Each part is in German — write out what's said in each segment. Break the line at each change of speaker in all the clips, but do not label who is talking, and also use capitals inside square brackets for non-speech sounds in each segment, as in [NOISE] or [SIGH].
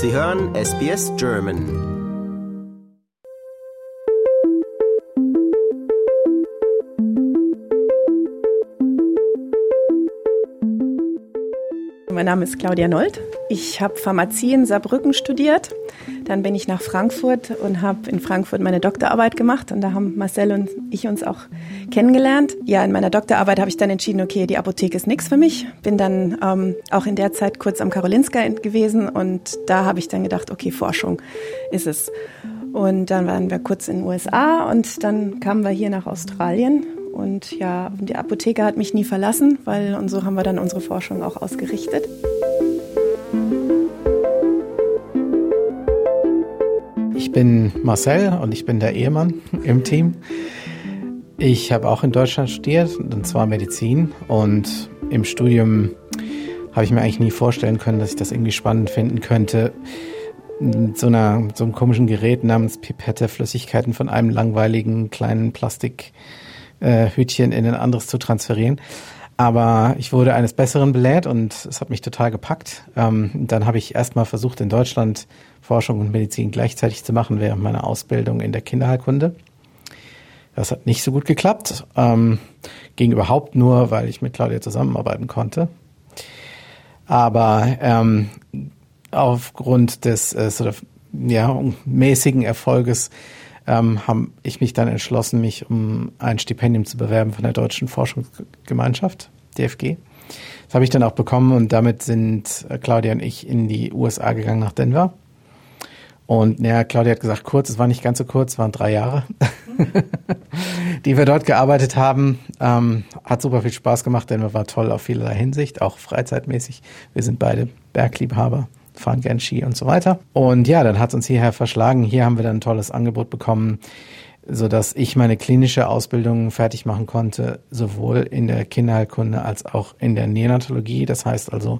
Sie hören SBS German.
Mein Name ist Claudia Nold. Ich habe Pharmazie in Saarbrücken studiert. Dann bin ich nach Frankfurt und habe in Frankfurt meine Doktorarbeit gemacht. Und da haben Marcel und ich uns auch kennengelernt. Ja, in meiner Doktorarbeit habe ich dann entschieden, okay, die Apotheke ist nichts für mich. Bin dann ähm, auch in der Zeit kurz am Karolinska gewesen und da habe ich dann gedacht, okay, Forschung ist es. Und dann waren wir kurz in den USA und dann kamen wir hier nach Australien und ja, die Apotheke hat mich nie verlassen, weil und so haben wir dann unsere Forschung auch ausgerichtet.
Bin Marcel und ich bin der Ehemann im Team. Ich habe auch in Deutschland studiert, und zwar Medizin. Und im Studium habe ich mir eigentlich nie vorstellen können, dass ich das irgendwie spannend finden könnte, mit so, einer, so einem komischen Gerät namens Pipette Flüssigkeiten von einem langweiligen kleinen Plastik äh, in ein anderes zu transferieren. Aber ich wurde eines Besseren belehrt und es hat mich total gepackt. Ähm, dann habe ich erstmal versucht, in Deutschland Forschung und Medizin gleichzeitig zu machen während meiner Ausbildung in der Kinderheilkunde. Das hat nicht so gut geklappt. Ähm, ging überhaupt nur, weil ich mit Claudia zusammenarbeiten konnte. Aber ähm, aufgrund des äh, sort of, ja, mäßigen Erfolges ähm, habe ich mich dann entschlossen, mich um ein Stipendium zu bewerben von der Deutschen Forschungsgemeinschaft, DFG. Das habe ich dann auch bekommen und damit sind äh, Claudia und ich in die USA gegangen nach Denver. Und naja, Claudia hat gesagt, kurz, es war nicht ganz so kurz, waren drei Jahre, [LAUGHS] die wir dort gearbeitet haben. Ähm, hat super viel Spaß gemacht, Denver war toll auf vielerlei Hinsicht, auch freizeitmäßig. Wir sind beide Bergliebhaber fahren gern Ski und so weiter. Und ja, dann hat es uns hierher verschlagen. Hier haben wir dann ein tolles Angebot bekommen, so dass ich meine klinische Ausbildung fertig machen konnte, sowohl in der Kinderheilkunde als auch in der Neonatologie. Das heißt also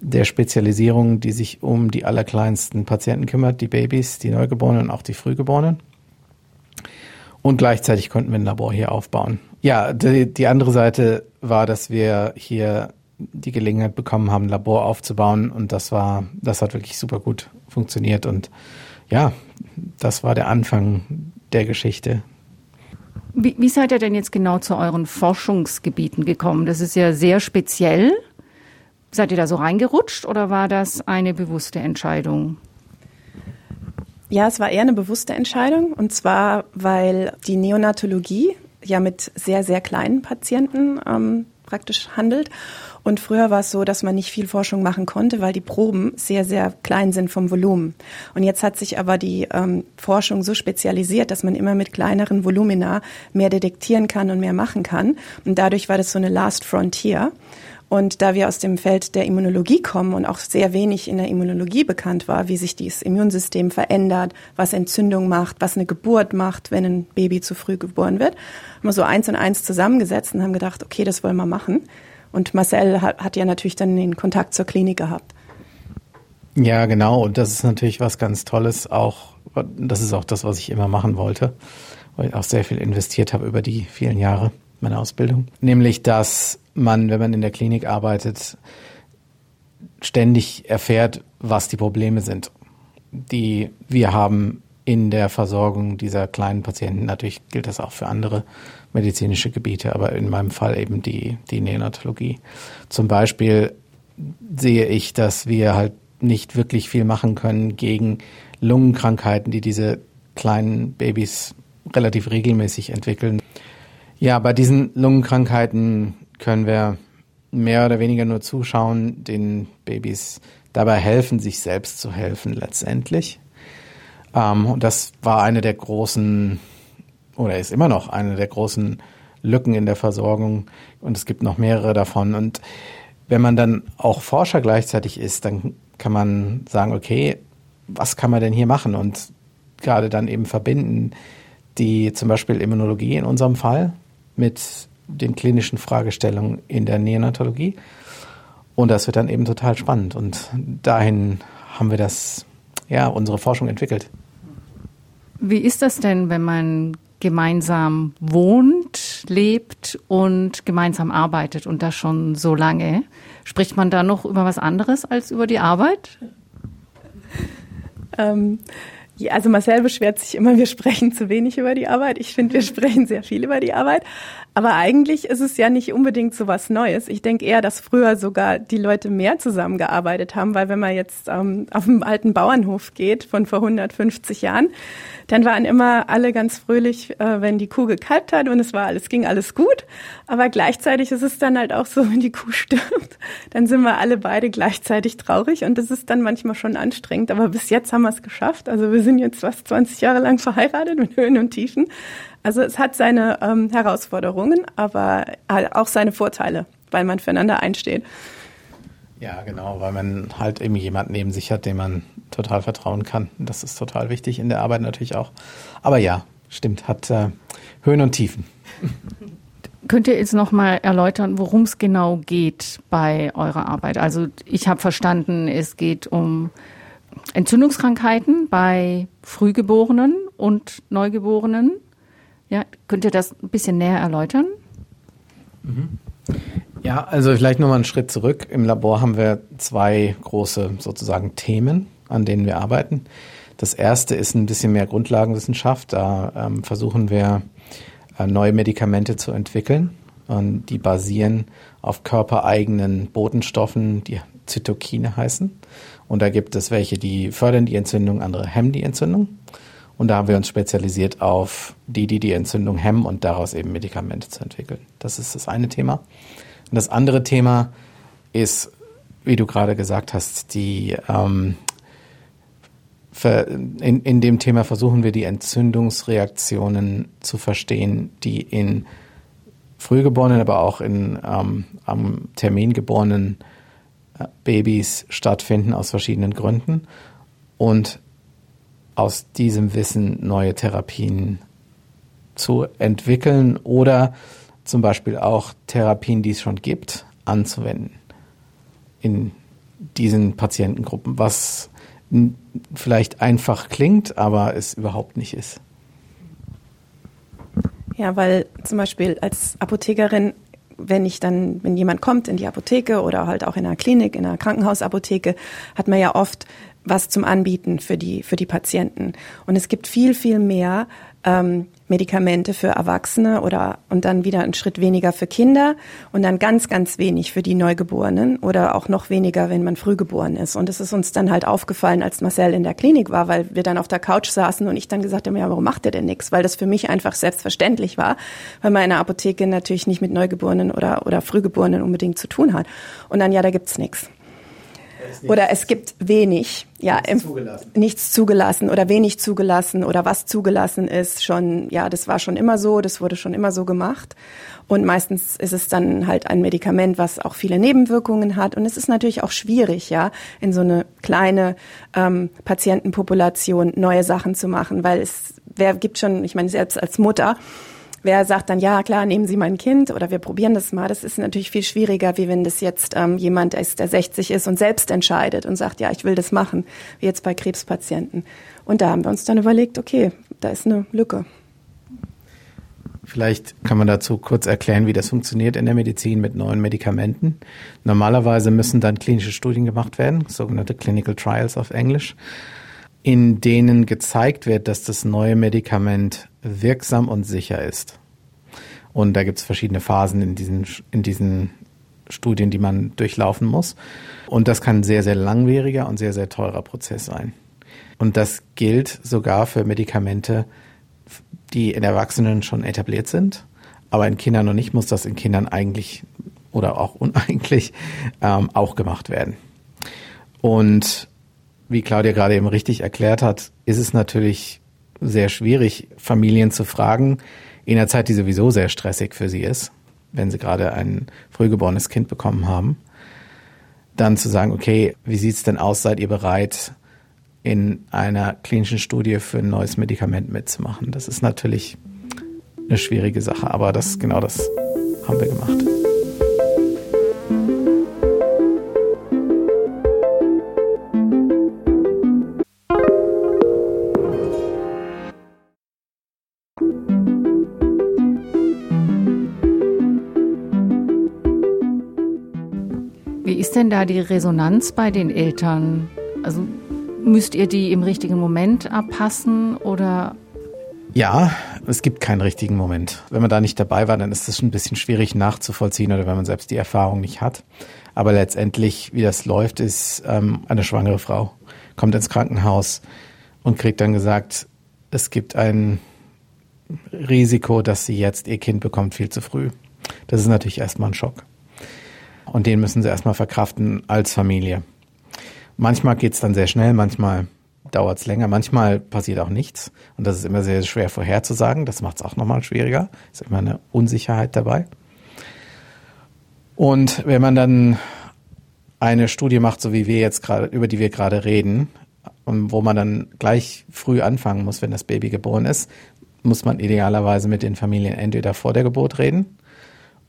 der Spezialisierung, die sich um die allerkleinsten Patienten kümmert, die Babys, die Neugeborenen und auch die Frühgeborenen. Und gleichzeitig konnten wir ein Labor hier aufbauen. Ja, die, die andere Seite war, dass wir hier die Gelegenheit bekommen haben, ein Labor aufzubauen und das war, das hat wirklich super gut funktioniert und ja, das war der Anfang der Geschichte.
Wie, wie seid ihr denn jetzt genau zu euren Forschungsgebieten gekommen? Das ist ja sehr speziell. Seid ihr da so reingerutscht oder war das eine bewusste Entscheidung?
Ja, es war eher eine bewusste Entscheidung. Und zwar, weil die Neonatologie ja mit sehr, sehr kleinen Patienten ähm, praktisch handelt. Und früher war es so, dass man nicht viel Forschung machen konnte, weil die Proben sehr, sehr klein sind vom Volumen. Und jetzt hat sich aber die ähm, Forschung so spezialisiert, dass man immer mit kleineren Volumina mehr detektieren kann und mehr machen kann. Und dadurch war das so eine Last Frontier. Und da wir aus dem Feld der Immunologie kommen und auch sehr wenig in der Immunologie bekannt war, wie sich dieses Immunsystem verändert, was Entzündung macht, was eine Geburt macht, wenn ein Baby zu früh geboren wird, haben wir so eins und eins zusammengesetzt und haben gedacht, okay, das wollen wir machen. Und Marcel hat, hat ja natürlich dann den Kontakt zur Klinik gehabt.
Ja, genau. Und das ist natürlich was ganz Tolles. Auch, das ist auch das, was ich immer machen wollte, weil ich auch sehr viel investiert habe über die vielen Jahre meiner Ausbildung. Nämlich, dass man, wenn man in der Klinik arbeitet, ständig erfährt, was die Probleme sind, die wir haben in der Versorgung dieser kleinen Patienten. Natürlich gilt das auch für andere medizinische Gebiete, aber in meinem Fall eben die, die Neonatologie. Zum Beispiel sehe ich, dass wir halt nicht wirklich viel machen können gegen Lungenkrankheiten, die diese kleinen Babys relativ regelmäßig entwickeln. Ja, bei diesen Lungenkrankheiten können wir mehr oder weniger nur zuschauen, den Babys dabei helfen, sich selbst zu helfen letztendlich. Ähm, und das war eine der großen oder ist immer noch eine der großen Lücken in der Versorgung und es gibt noch mehrere davon. Und wenn man dann auch Forscher gleichzeitig ist, dann kann man sagen, okay, was kann man denn hier machen? Und gerade dann eben verbinden die zum Beispiel Immunologie in unserem Fall mit den klinischen Fragestellungen in der Neonatologie. Und das wird dann eben total spannend. Und dahin haben wir das, ja, unsere Forschung entwickelt.
Wie ist das denn, wenn man gemeinsam wohnt, lebt und gemeinsam arbeitet und das schon so lange. Spricht man da noch über was anderes als über die Arbeit?
Ähm, ja, also Marcel beschwert sich immer, wir sprechen zu wenig über die Arbeit. Ich finde, wir sprechen sehr viel über die Arbeit. Aber eigentlich ist es ja nicht unbedingt so was Neues. Ich denke eher, dass früher sogar die Leute mehr zusammengearbeitet haben, weil wenn man jetzt ähm, auf dem alten Bauernhof geht von vor 150 Jahren, dann waren immer alle ganz fröhlich, äh, wenn die Kuh gekalbt hat und es war alles, ging alles gut. Aber gleichzeitig ist es dann halt auch so, [LAUGHS] wenn die Kuh stirbt, dann sind wir alle beide gleichzeitig traurig und das ist dann manchmal schon anstrengend. Aber bis jetzt haben wir es geschafft. Also wir sind jetzt fast 20 Jahre lang verheiratet mit Höhen und Tiefen. Also es hat seine ähm, Herausforderungen, aber auch seine Vorteile, weil man füreinander einsteht.
Ja, genau, weil man halt eben jemanden neben sich hat, dem man total vertrauen kann. Das ist total wichtig in der Arbeit natürlich auch. Aber ja, stimmt, hat äh, Höhen und Tiefen.
Könnt ihr jetzt noch mal erläutern, worum es genau geht bei eurer Arbeit? Also ich habe verstanden, es geht um Entzündungskrankheiten bei Frühgeborenen und Neugeborenen. Ja, könnt ihr das ein bisschen näher erläutern?
Mhm. Ja, also vielleicht nochmal einen Schritt zurück. Im Labor haben wir zwei große sozusagen Themen, an denen wir arbeiten. Das erste ist ein bisschen mehr Grundlagenwissenschaft. Da ähm, versuchen wir äh, neue Medikamente zu entwickeln. Und die basieren auf körpereigenen Botenstoffen, die Zytokine heißen. Und da gibt es welche, die fördern die Entzündung, andere hemmen die Entzündung. Und da haben wir uns spezialisiert auf die, die die Entzündung hemmen und daraus eben Medikamente zu entwickeln. Das ist das eine Thema. Und das andere Thema ist, wie du gerade gesagt hast, die ähm, in, in dem Thema versuchen wir die Entzündungsreaktionen zu verstehen, die in Frühgeborenen, aber auch in ähm, am Termin geborenen Babys stattfinden aus verschiedenen Gründen und aus diesem Wissen neue Therapien zu entwickeln oder zum Beispiel auch Therapien, die es schon gibt, anzuwenden in diesen Patientengruppen, was vielleicht einfach klingt, aber es überhaupt nicht ist.
Ja, weil zum Beispiel als Apothekerin, wenn ich dann, wenn jemand kommt in die Apotheke oder halt auch in einer Klinik, in einer Krankenhausapotheke, hat man ja oft was zum Anbieten für die, für die Patienten. Und es gibt viel, viel mehr ähm, Medikamente für Erwachsene oder und dann wieder einen Schritt weniger für Kinder und dann ganz, ganz wenig für die Neugeborenen oder auch noch weniger, wenn man frühgeboren ist. Und es ist uns dann halt aufgefallen, als Marcel in der Klinik war, weil wir dann auf der Couch saßen und ich dann gesagt habe, ja, warum macht er denn nichts? Weil das für mich einfach selbstverständlich war, weil man in der Apotheke natürlich nicht mit Neugeborenen oder, oder Frühgeborenen unbedingt zu tun hat. Und dann, ja, da gibt's nichts oder es gibt wenig, ja, nichts zugelassen. nichts zugelassen oder wenig zugelassen oder was zugelassen ist, schon, ja, das war schon immer so, das wurde schon immer so gemacht. Und meistens ist es dann halt ein Medikament, was auch viele Nebenwirkungen hat. Und es ist natürlich auch schwierig, ja, in so eine kleine ähm, Patientenpopulation neue Sachen zu machen, weil es, wer gibt schon, ich meine, selbst als Mutter, Wer sagt dann, ja klar, nehmen Sie mein Kind oder wir probieren das mal, das ist natürlich viel schwieriger, wie wenn das jetzt ähm, jemand ist, der 60 ist und selbst entscheidet und sagt, ja, ich will das machen, wie jetzt bei Krebspatienten. Und da haben wir uns dann überlegt, okay, da ist eine Lücke.
Vielleicht kann man dazu kurz erklären, wie das funktioniert in der Medizin mit neuen Medikamenten. Normalerweise müssen dann klinische Studien gemacht werden, sogenannte Clinical Trials auf Englisch, in denen gezeigt wird, dass das neue Medikament wirksam und sicher ist. Und da gibt es verschiedene Phasen in diesen, in diesen Studien, die man durchlaufen muss. Und das kann ein sehr, sehr langwieriger und sehr, sehr teurer Prozess sein. Und das gilt sogar für Medikamente, die in Erwachsenen schon etabliert sind, aber in Kindern noch nicht, muss das in Kindern eigentlich oder auch uneigentlich ähm, auch gemacht werden. Und wie Claudia gerade eben richtig erklärt hat, ist es natürlich sehr schwierig, Familien zu fragen, in einer Zeit, die sowieso sehr stressig für sie ist, wenn sie gerade ein frühgeborenes Kind bekommen haben, dann zu sagen, okay, wie sieht's denn aus, seid ihr bereit, in einer klinischen Studie für ein neues Medikament mitzumachen? Das ist natürlich eine schwierige Sache, aber das genau das haben wir gemacht.
Denn da die Resonanz bei den Eltern? Also müsst ihr die im richtigen Moment abpassen oder?
Ja, es gibt keinen richtigen Moment. Wenn man da nicht dabei war, dann ist es ein bisschen schwierig nachzuvollziehen oder wenn man selbst die Erfahrung nicht hat. Aber letztendlich, wie das läuft, ist ähm, eine schwangere Frau kommt ins Krankenhaus und kriegt dann gesagt, es gibt ein Risiko, dass sie jetzt ihr Kind bekommt viel zu früh. Das ist natürlich erstmal ein Schock. Und den müssen sie erstmal verkraften als Familie. Manchmal geht es dann sehr schnell, manchmal dauert es länger, manchmal passiert auch nichts. Und das ist immer sehr schwer vorherzusagen. Das macht es auch nochmal schwieriger. Ist immer eine Unsicherheit dabei. Und wenn man dann eine Studie macht, so wie wir jetzt gerade, über die wir gerade reden, und wo man dann gleich früh anfangen muss, wenn das Baby geboren ist, muss man idealerweise mit den Familien entweder vor der Geburt reden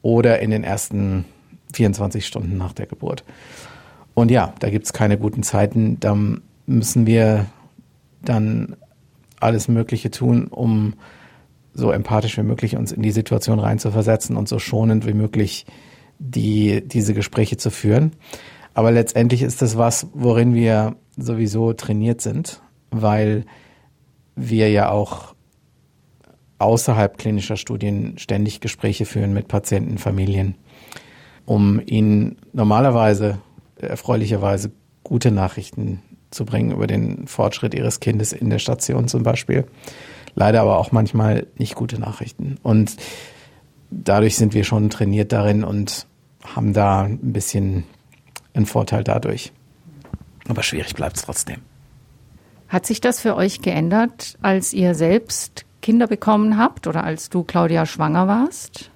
oder in den ersten 24 Stunden nach der Geburt. Und ja, da gibt es keine guten Zeiten. Da müssen wir dann alles Mögliche tun, um so empathisch wie möglich uns in die Situation reinzuversetzen und so schonend wie möglich die, diese Gespräche zu führen. Aber letztendlich ist das was, worin wir sowieso trainiert sind, weil wir ja auch außerhalb klinischer Studien ständig Gespräche führen mit Patienten, Familien, um ihnen normalerweise erfreulicherweise gute Nachrichten zu bringen über den Fortschritt ihres Kindes in der Station zum Beispiel. Leider aber auch manchmal nicht gute Nachrichten. Und dadurch sind wir schon trainiert darin und haben da ein bisschen einen Vorteil dadurch. Aber schwierig bleibt es trotzdem.
Hat sich das für euch geändert, als ihr selbst Kinder bekommen habt oder als du, Claudia, schwanger warst?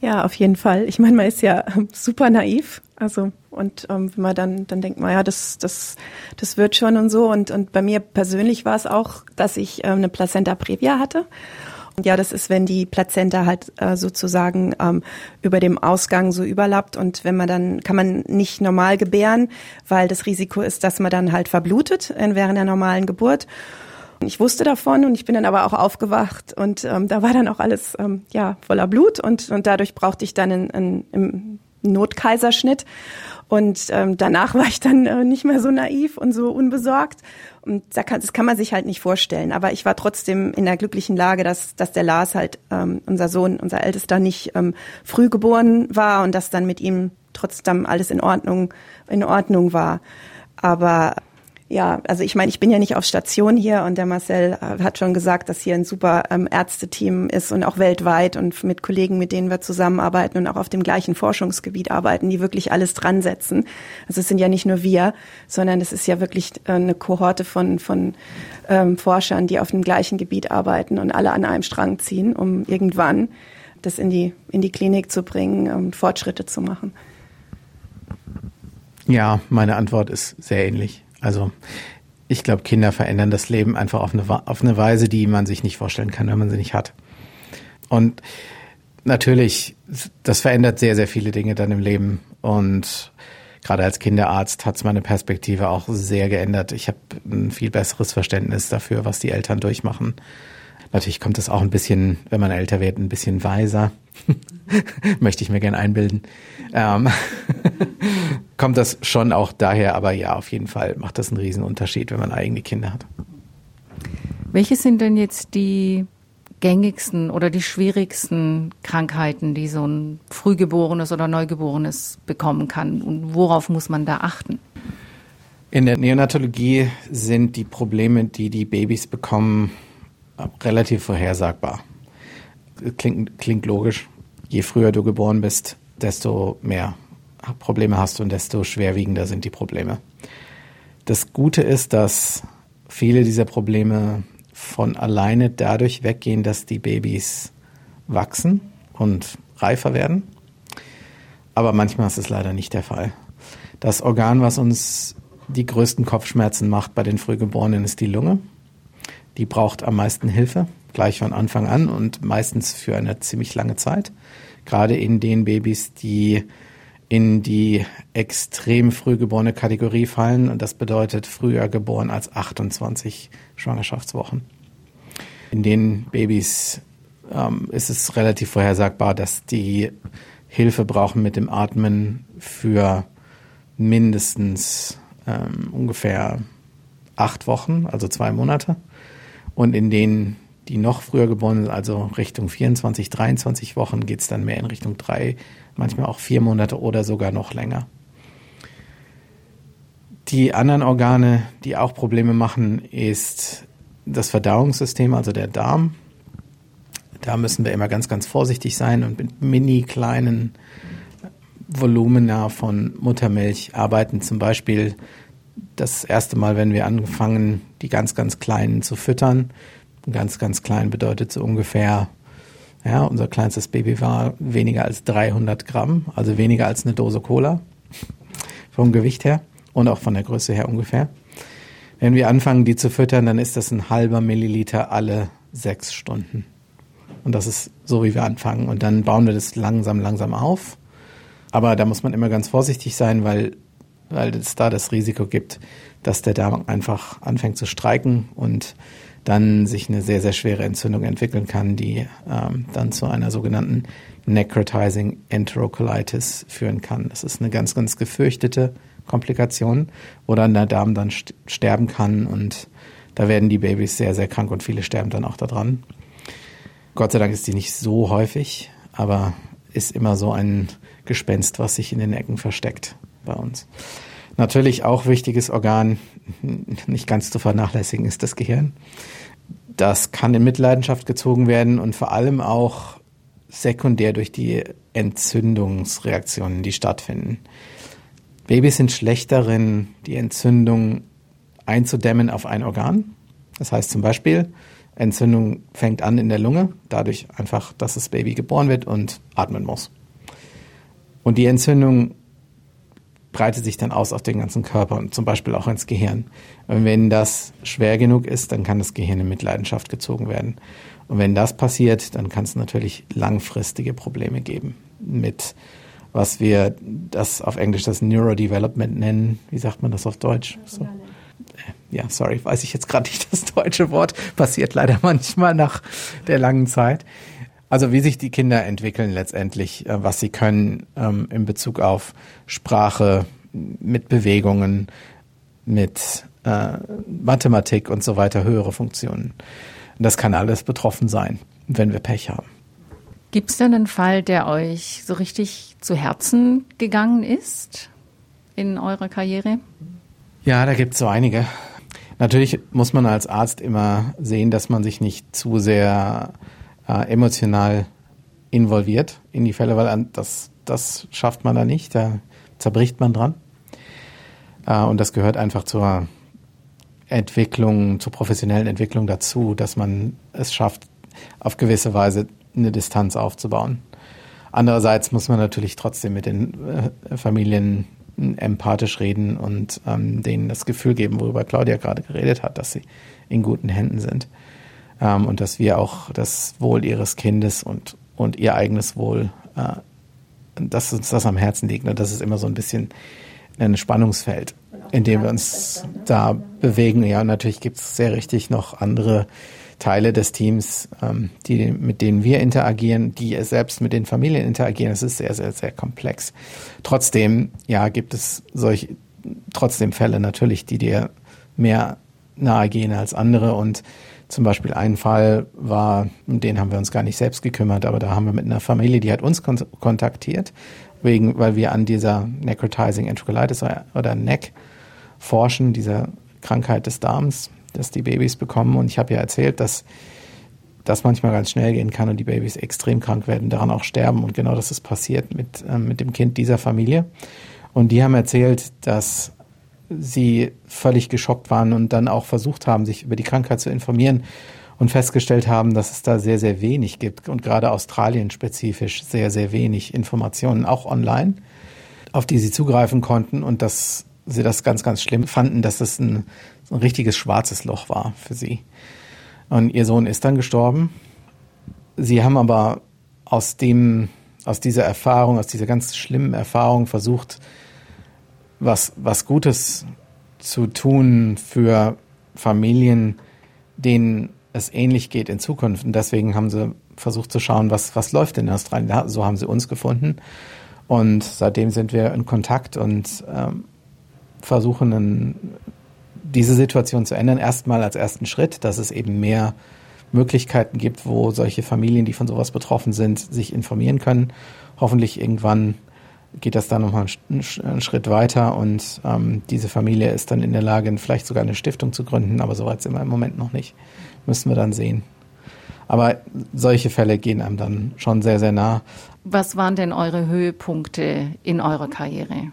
Ja, auf jeden Fall. Ich meine, man ist ja super naiv. Also, und ähm, wenn man dann, dann denkt man, ja, das, das, das wird schon und so. Und, und bei mir persönlich war es auch, dass ich ähm, eine Plazenta previa hatte. Ja, das ist, wenn die Plazenta halt äh, sozusagen ähm, über dem Ausgang so überlappt und wenn man dann kann man nicht normal gebären, weil das Risiko ist, dass man dann halt verblutet während der normalen Geburt. Ich wusste davon und ich bin dann aber auch aufgewacht und ähm, da war dann auch alles ähm, ja voller Blut und und dadurch brauchte ich dann einen, einen, einen Notkaiserschnitt und ähm, danach war ich dann äh, nicht mehr so naiv und so unbesorgt. Und da kann, das kann man sich halt nicht vorstellen. Aber ich war trotzdem in der glücklichen Lage, dass, dass der Lars halt, ähm, unser Sohn, unser Ältester, nicht ähm, früh geboren war und dass dann mit ihm trotzdem alles in Ordnung, in Ordnung war. Aber ja, also ich meine, ich bin ja nicht auf Station hier und der Marcel äh, hat schon gesagt, dass hier ein super ähm, Ärzteteam ist und auch weltweit und mit Kollegen, mit denen wir zusammenarbeiten und auch auf dem gleichen Forschungsgebiet arbeiten, die wirklich alles dran setzen. Also es sind ja nicht nur wir, sondern es ist ja wirklich äh, eine Kohorte von, von ähm, Forschern, die auf dem gleichen Gebiet arbeiten und alle an einem Strang ziehen, um irgendwann das in die, in die Klinik zu bringen und Fortschritte zu machen.
Ja, meine Antwort ist sehr ähnlich. Also ich glaube, Kinder verändern das Leben einfach auf eine, auf eine Weise, die man sich nicht vorstellen kann, wenn man sie nicht hat. Und natürlich, das verändert sehr, sehr viele Dinge dann im Leben. Und gerade als Kinderarzt hat es meine Perspektive auch sehr geändert. Ich habe ein viel besseres Verständnis dafür, was die Eltern durchmachen. Natürlich kommt es auch ein bisschen, wenn man älter wird, ein bisschen weiser. [LAUGHS] Möchte ich mir gern einbilden. Ähm [LAUGHS] kommt das schon auch daher, aber ja, auf jeden Fall macht das einen Riesenunterschied, wenn man eigene Kinder hat.
Welche sind denn jetzt die gängigsten oder die schwierigsten Krankheiten, die so ein Frühgeborenes oder Neugeborenes bekommen kann? Und worauf muss man da achten?
In der Neonatologie sind die Probleme, die die Babys bekommen, relativ vorhersagbar. Klingt, klingt logisch. Je früher du geboren bist, desto mehr Probleme hast und desto schwerwiegender sind die Probleme. Das Gute ist, dass viele dieser Probleme von alleine dadurch weggehen, dass die Babys wachsen und reifer werden. Aber manchmal ist es leider nicht der Fall. Das Organ, was uns die größten Kopfschmerzen macht bei den Frühgeborenen, ist die Lunge. Die braucht am meisten Hilfe, gleich von Anfang an und meistens für eine ziemlich lange Zeit. Gerade in den Babys, die in die extrem früh geborene Kategorie fallen und das bedeutet früher geboren als 28 Schwangerschaftswochen. In den Babys ähm, ist es relativ vorhersagbar, dass die Hilfe brauchen mit dem Atmen für mindestens ähm, ungefähr acht Wochen, also zwei Monate. Und in denen, die noch früher geboren sind, also Richtung 24, 23 Wochen, geht es dann mehr in Richtung drei, manchmal auch vier Monate oder sogar noch länger. Die anderen Organe, die auch Probleme machen, ist das Verdauungssystem, also der Darm. Da müssen wir immer ganz, ganz vorsichtig sein und mit mini kleinen Volumina von Muttermilch arbeiten. Zum Beispiel das erste Mal, wenn wir angefangen, die ganz, ganz Kleinen zu füttern. Ganz, ganz klein bedeutet so ungefähr, ja, unser kleinstes Baby war weniger als 300 Gramm, also weniger als eine Dose Cola vom Gewicht her und auch von der Größe her ungefähr. Wenn wir anfangen, die zu füttern, dann ist das ein halber Milliliter alle sechs Stunden. Und das ist so, wie wir anfangen. Und dann bauen wir das langsam, langsam auf. Aber da muss man immer ganz vorsichtig sein, weil weil es da das Risiko gibt, dass der Darm einfach anfängt zu streiken und dann sich eine sehr, sehr schwere Entzündung entwickeln kann, die ähm, dann zu einer sogenannten Necrotizing Enterocolitis führen kann. Das ist eine ganz, ganz gefürchtete Komplikation, wo dann der Darm dann st sterben kann und da werden die Babys sehr, sehr krank und viele sterben dann auch daran. Gott sei Dank ist die nicht so häufig, aber ist immer so ein Gespenst, was sich in den Ecken versteckt bei uns. Natürlich auch wichtiges Organ, nicht ganz zu vernachlässigen, ist das Gehirn. Das kann in Mitleidenschaft gezogen werden und vor allem auch sekundär durch die Entzündungsreaktionen, die stattfinden. Babys sind schlecht darin, die Entzündung einzudämmen auf ein Organ. Das heißt zum Beispiel, Entzündung fängt an in der Lunge, dadurch einfach, dass das Baby geboren wird und atmen muss. Und die Entzündung breitet sich dann aus auf den ganzen Körper und zum Beispiel auch ins Gehirn. Und wenn das schwer genug ist, dann kann das Gehirn in Mitleidenschaft gezogen werden. Und wenn das passiert, dann kann es natürlich langfristige Probleme geben mit was wir das auf Englisch das Neurodevelopment nennen. Wie sagt man das auf Deutsch? So. Ja, sorry, weiß ich jetzt gerade nicht das deutsche Wort. Passiert leider [LAUGHS] manchmal nach der langen Zeit. Also wie sich die Kinder entwickeln letztendlich, äh, was sie können ähm, in Bezug auf Sprache, mit Bewegungen, mit äh, Mathematik und so weiter, höhere Funktionen. Das kann alles betroffen sein, wenn wir Pech haben.
Gibt es denn einen Fall, der euch so richtig zu Herzen gegangen ist in eurer Karriere?
Ja, da gibt es so einige. Natürlich muss man als Arzt immer sehen, dass man sich nicht zu sehr äh, emotional involviert in die Fälle, weil das, das schafft man da nicht, da zerbricht man dran. Äh, und das gehört einfach zur Entwicklung, zur professionellen Entwicklung dazu, dass man es schafft, auf gewisse Weise eine Distanz aufzubauen. Andererseits muss man natürlich trotzdem mit den äh, Familien empathisch reden und ähm, denen das Gefühl geben, worüber Claudia gerade geredet hat, dass sie in guten Händen sind ähm, und dass wir auch das Wohl ihres Kindes und, und ihr eigenes Wohl, äh, dass uns das am Herzen liegt. Und das ist immer so ein bisschen ein Spannungsfeld, in dem wir uns da bewegen. Ja, und natürlich gibt es sehr richtig noch andere Teile des Teams, ähm, die, mit denen wir interagieren, die selbst mit den Familien interagieren. Es ist sehr, sehr, sehr komplex. Trotzdem, ja, gibt es solche, trotzdem Fälle natürlich, die dir mehr nahe gehen als andere und zum Beispiel ein Fall war, um den haben wir uns gar nicht selbst gekümmert, aber da haben wir mit einer Familie, die hat uns kontaktiert, wegen, weil wir an dieser Necrotizing Enterocolitis oder NEC forschen, dieser Krankheit des Darms, dass die Babys bekommen. Und ich habe ja erzählt, dass das manchmal ganz schnell gehen kann und die Babys extrem krank werden, daran auch sterben. Und genau das ist passiert mit, äh, mit dem Kind dieser Familie. Und die haben erzählt, dass sie völlig geschockt waren und dann auch versucht haben, sich über die Krankheit zu informieren und festgestellt haben, dass es da sehr, sehr wenig gibt und gerade Australien spezifisch sehr, sehr wenig Informationen, auch online, auf die sie zugreifen konnten und dass sie das ganz, ganz schlimm fanden, dass es ein, ein richtiges schwarzes Loch war für sie. Und ihr Sohn ist dann gestorben. Sie haben aber aus dem, aus dieser Erfahrung, aus dieser ganz schlimmen Erfahrung versucht, was, was Gutes zu tun für Familien, denen es ähnlich geht in Zukunft. Und deswegen haben sie versucht zu schauen, was, was läuft in Australien. Ja, so haben sie uns gefunden. Und seitdem sind wir in Kontakt und ähm, versuchen, einen, diese Situation zu ändern. Erstmal als ersten Schritt, dass es eben mehr Möglichkeiten gibt, wo solche Familien, die von sowas betroffen sind, sich informieren können. Hoffentlich irgendwann geht das dann nochmal einen Schritt weiter und ähm, diese Familie ist dann in der Lage, vielleicht sogar eine Stiftung zu gründen, aber soweit sind wir im Moment noch nicht. Müssen wir dann sehen. Aber solche Fälle gehen einem dann schon sehr, sehr nah.
Was waren denn eure Höhepunkte in eurer Karriere?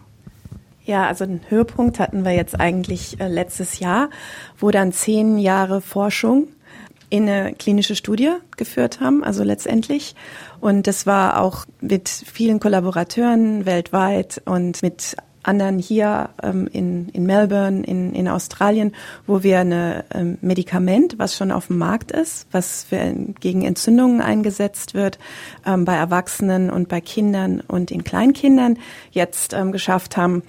Ja, also einen Höhepunkt hatten wir jetzt eigentlich äh, letztes Jahr, wo dann zehn Jahre Forschung in eine klinische Studie geführt haben, also letztendlich. Und das war auch mit vielen Kollaborateuren weltweit und mit anderen hier ähm, in, in Melbourne, in, in Australien, wo wir ein ähm, Medikament, was schon auf dem Markt ist, was für, gegen Entzündungen eingesetzt wird, ähm, bei Erwachsenen und bei Kindern und in Kleinkindern jetzt ähm, geschafft haben,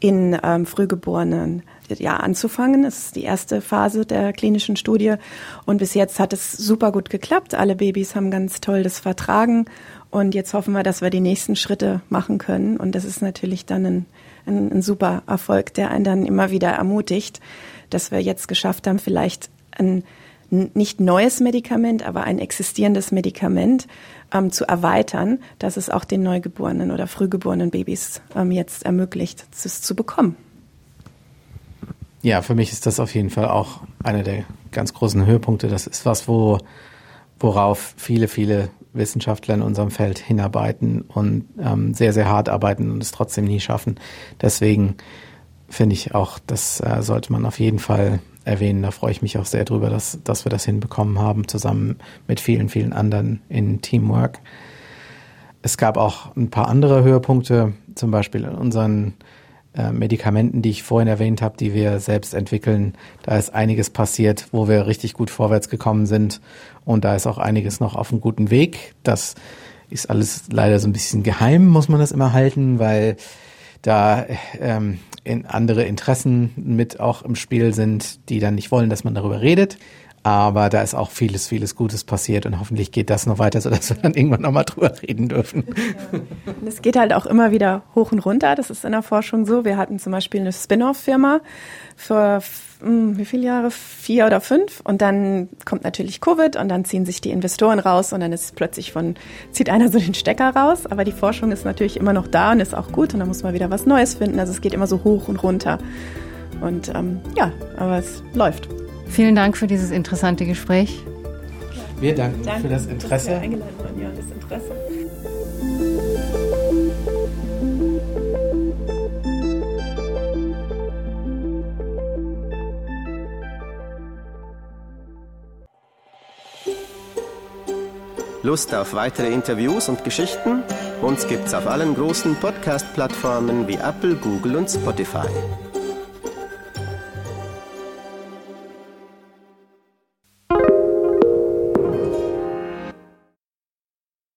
in ähm, Frühgeborenen ja, anzufangen. Das ist die erste Phase der klinischen Studie. Und bis jetzt hat es super gut geklappt. Alle Babys haben ganz toll das vertragen. Und jetzt hoffen wir, dass wir die nächsten Schritte machen können. Und das ist natürlich dann ein, ein, ein super Erfolg, der einen dann immer wieder ermutigt, dass wir jetzt geschafft haben, vielleicht ein nicht neues Medikament, aber ein existierendes Medikament ähm, zu erweitern, dass es auch den Neugeborenen oder frühgeborenen Babys ähm, jetzt ermöglicht, es zu bekommen.
Ja, für mich ist das auf jeden Fall auch einer der ganz großen Höhepunkte. Das ist was, wo, worauf viele, viele Wissenschaftler in unserem Feld hinarbeiten und ähm, sehr, sehr hart arbeiten und es trotzdem nie schaffen. Deswegen finde ich auch, das äh, sollte man auf jeden Fall erwähnen. Da freue ich mich auch sehr drüber, dass, dass wir das hinbekommen haben, zusammen mit vielen, vielen anderen in Teamwork. Es gab auch ein paar andere Höhepunkte, zum Beispiel in unseren äh, Medikamenten, die ich vorhin erwähnt habe, die wir selbst entwickeln. Da ist einiges passiert, wo wir richtig gut vorwärts gekommen sind. Und da ist auch einiges noch auf einem guten Weg. Das ist alles leider so ein bisschen geheim, muss man das immer halten, weil da ähm, in andere Interessen mit auch im Spiel sind, die dann nicht wollen, dass man darüber redet. Aber da ist auch vieles, vieles Gutes passiert und hoffentlich geht das noch weiter, sodass wir dann irgendwann nochmal drüber reden dürfen.
Und es geht halt auch immer wieder hoch und runter. Das ist in der Forschung so. Wir hatten zum Beispiel eine Spin-off-Firma für hm, wie viele Jahre? Vier oder fünf. Und dann kommt natürlich Covid und dann ziehen sich die Investoren raus und dann ist plötzlich von, zieht einer so den Stecker raus. Aber die Forschung ist natürlich immer noch da und ist auch gut und dann muss man wieder was Neues finden. Also es geht immer so hoch und runter. Und ähm, ja, aber es läuft.
Vielen Dank für dieses interessante Gespräch.
Wir danken Danke, für das Interesse.
Dass eingeladen worden. Ja, das Interesse.
Lust auf weitere Interviews und Geschichten? Uns gibt's auf allen großen Podcast-Plattformen wie Apple, Google und Spotify.